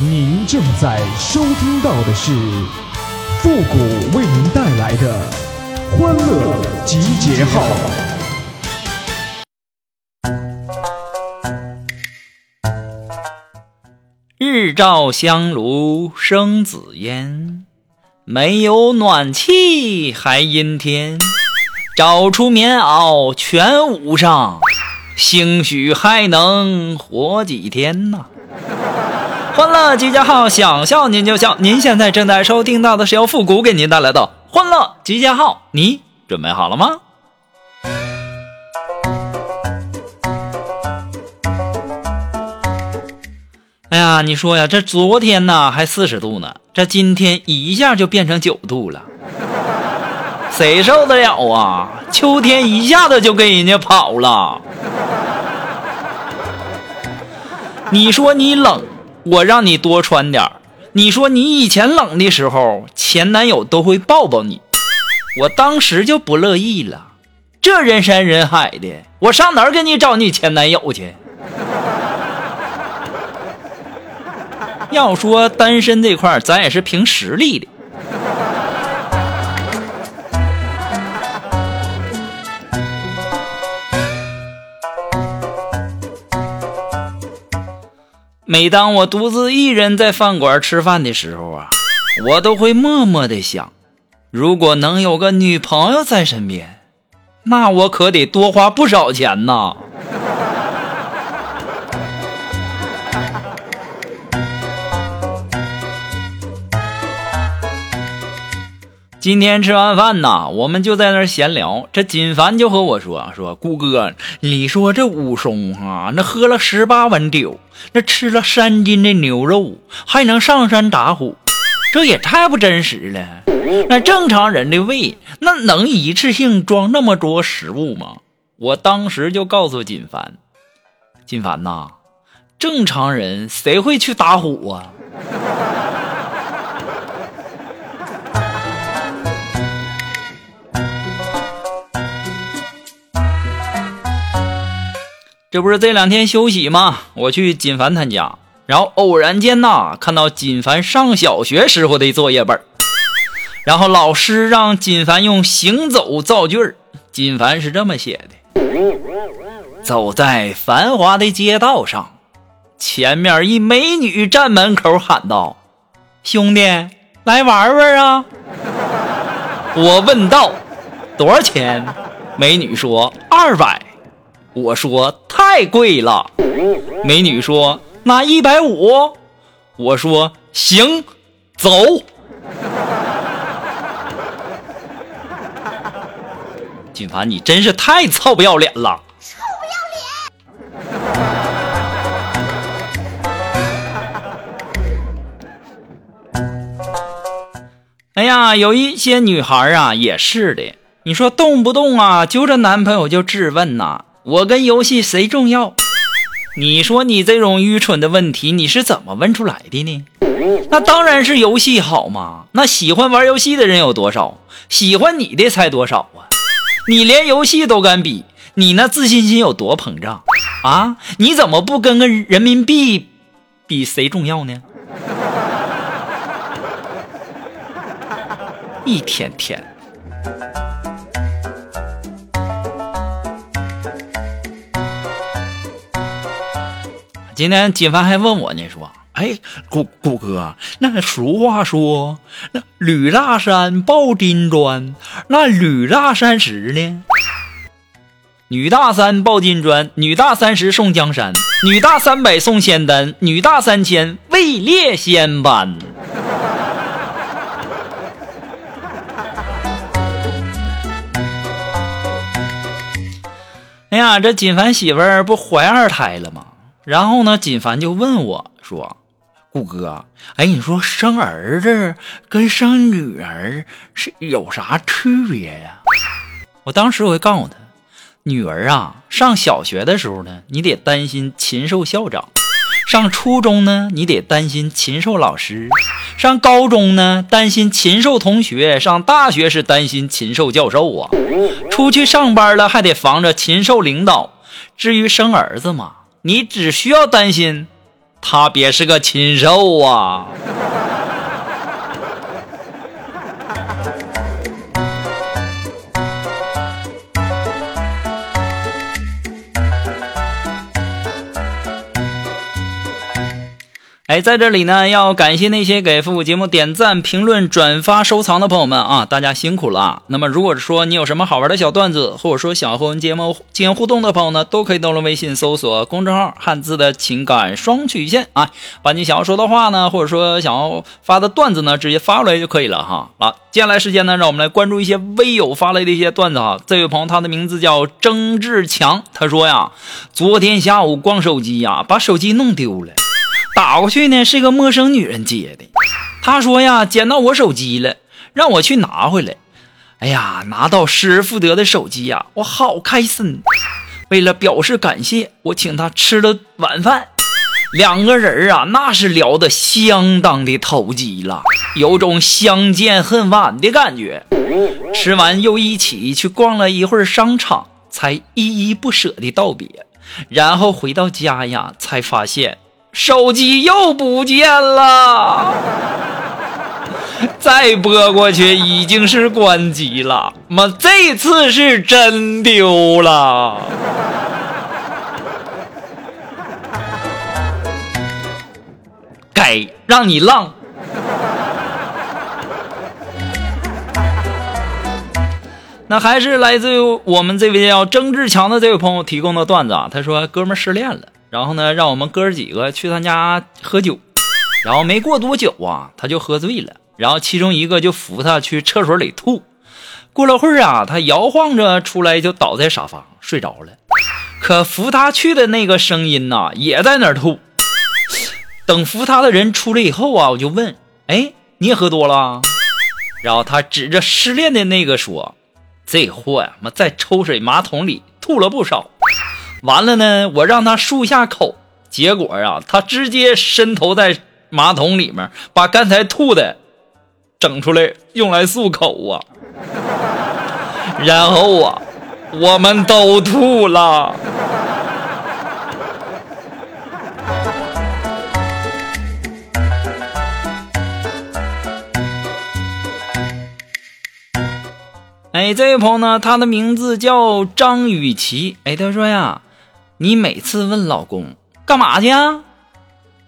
您正在收听到的是复古为您带来的欢乐集结号。日照香炉生紫烟，没有暖气还阴天，找出棉袄全捂上，兴许还能活几天呢。欢乐集结号，想笑您就笑。您现在正在收听到的是由复古给您带来的欢乐集结号，你准备好了吗？哎呀，你说呀，这昨天呢还四十度呢，这今天一下就变成九度了，谁受得了啊？秋天一下子就跟人家跑了。你说你冷？我让你多穿点你说你以前冷的时候，前男友都会抱抱你，我当时就不乐意了。这人山人海的，我上哪儿给你找你前男友去？要说单身这块咱也是凭实力的。每当我独自一人在饭馆吃饭的时候啊，我都会默默的想，如果能有个女朋友在身边，那我可得多花不少钱呐。今天吃完饭呐，我们就在那闲聊。这锦凡就和我说：“说顾哥，你说这武松哈，那喝了十八碗酒，那吃了三斤的牛肉，还能上山打虎，这也太不真实了。那正常人的胃，那能一次性装那么多食物吗？”我当时就告诉锦凡：“锦凡呐，正常人谁会去打虎啊？”这不是这两天休息吗？我去锦凡他家，然后偶然间呐，看到锦凡上小学时候的作业本然后老师让锦凡用行走造句儿，锦凡是这么写的：走在繁华的街道上，前面一美女站门口喊道：“兄弟，来玩玩啊！”我问道：“多少钱？”美女说：“二百。”我说太贵了，美女说那一百五，我说行，走。锦凡，你真是太臭不要脸了！臭不要脸！哎呀，有一些女孩啊，也是的，你说动不动啊，揪着男朋友就质问呐。我跟游戏谁重要？你说你这种愚蠢的问题，你是怎么问出来的呢？那当然是游戏好嘛！那喜欢玩游戏的人有多少？喜欢你的才多少啊？你连游戏都敢比，你那自信心有多膨胀啊？你怎么不跟个人民币比谁重要呢？一天天。今天金凡还问我呢，说：“哎，谷谷哥，那俗话说，那吕大山抱金砖，那吕大三十呢？女大三抱金砖，女大三十送江山，女大三百送仙丹，女大三千位列仙班。”哎呀，这锦凡媳妇儿不怀二胎了吗？然后呢，锦凡就问我说：“顾哥，哎，你说生儿子跟生女儿是有啥区别呀？”我当时我就告诉他：“女儿啊，上小学的时候呢，你得担心禽兽校长；上初中呢，你得担心禽兽老师；上高中呢，担心禽兽同学；上大学是担心禽兽教授啊；出去上班了，还得防着禽兽领导。至于生儿子嘛。”你只需要担心他别是个禽兽啊！哎，在这里呢，要感谢那些给复古节目点赞、评论、转发、收藏的朋友们啊，大家辛苦了。那么，如果说你有什么好玩的小段子，或者说想要和我们节目进行互动的朋友呢，都可以登录微信搜索公众号“汉字的情感双曲线”啊，把你想要说的话呢，或者说想要发的段子呢，直接发过来就可以了哈。好，接下来时间呢，让我们来关注一些微友发来的一些段子哈。这位朋友他的名字叫曾志强，他说呀，昨天下午逛手机呀，把手机弄丢了。打过去呢，是个陌生女人接的。她说呀，捡到我手机了，让我去拿回来。哎呀，拿到失而复得的手机呀，我好开心。为了表示感谢，我请她吃了晚饭。两个人啊，那是聊得相当的投机了，有种相见恨晚的感觉。吃完又一起去逛了一会儿商场，才依依不舍的道别。然后回到家呀，才发现。手机又不见了，再拨过去已经是关机了。妈，这次是真丢了，该让你浪。那还是来自于我们这位叫曾志强的这位朋友提供的段子啊，他说：“哥们失恋了。”然后呢，让我们哥儿几个去他家喝酒，然后没过多久啊，他就喝醉了，然后其中一个就扶他去厕所里吐，过了会儿啊，他摇晃着出来就倒在沙发睡着了，可扶他去的那个声音呐也在那儿吐，等扶他的人出来以后啊，我就问，哎，你也喝多了？然后他指着失恋的那个说，这货呀，妈在抽水马桶里吐了不少。完了呢，我让他漱下口，结果啊，他直接伸头在马桶里面，把刚才吐的整出来用来漱口啊。然后啊，我们都吐了。哎，这位朋友呢，他的名字叫张雨绮。哎，他说呀。你每次问老公干嘛去啊？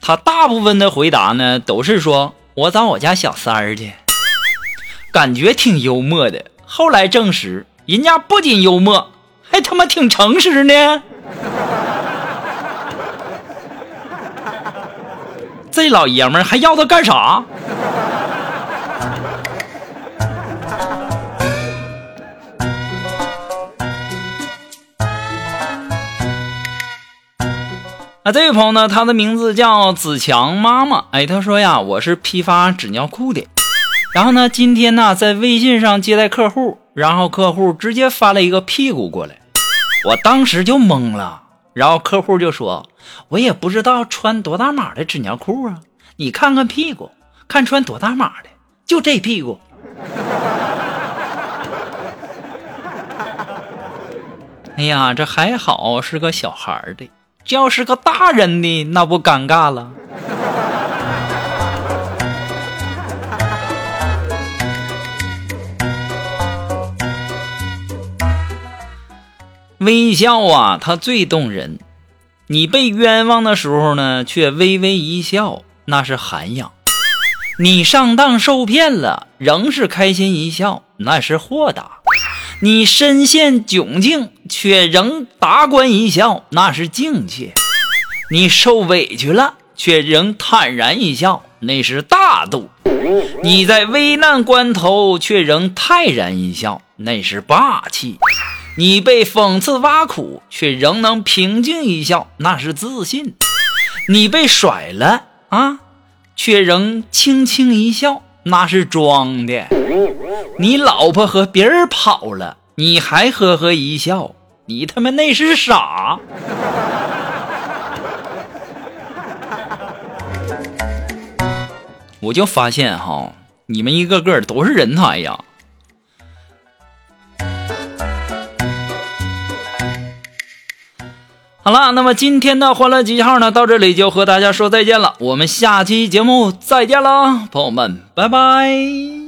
他大部分的回答呢都是说：“我找我家小三儿去。”感觉挺幽默的。后来证实，人家不仅幽默，还他妈挺诚实呢。这老爷们儿还要他干啥？啊，这位朋友呢，他的名字叫子强妈妈。哎，他说呀，我是批发纸尿裤的。然后呢，今天呢，在微信上接待客户，然后客户直接发了一个屁股过来，我当时就懵了。然后客户就说，我也不知道穿多大码的纸尿裤啊，你看看屁股，看穿多大码的，就这屁股。哎呀，这还好是个小孩的。这要是个大人的，那不尴尬了。微笑啊，它最动人。你被冤枉的时候呢，却微微一笑，那是涵养；你上当受骗了，仍是开心一笑，那是豁达。你身陷窘境，却仍达观一笑，那是境界；你受委屈了，却仍坦然一笑，那是大度；你在危难关头，却仍泰然一笑，那是霸气；你被讽刺挖苦，却仍能平静一笑，那是自信；你被甩了啊，却仍轻轻一笑。那是装的，你老婆和别人跑了，你还呵呵一笑，你他妈那是傻。我就发现哈，你们一个个都是人才呀。好了，那么今天的欢乐集号呢，到这里就和大家说再见了。我们下期节目再见了，朋友们，拜拜。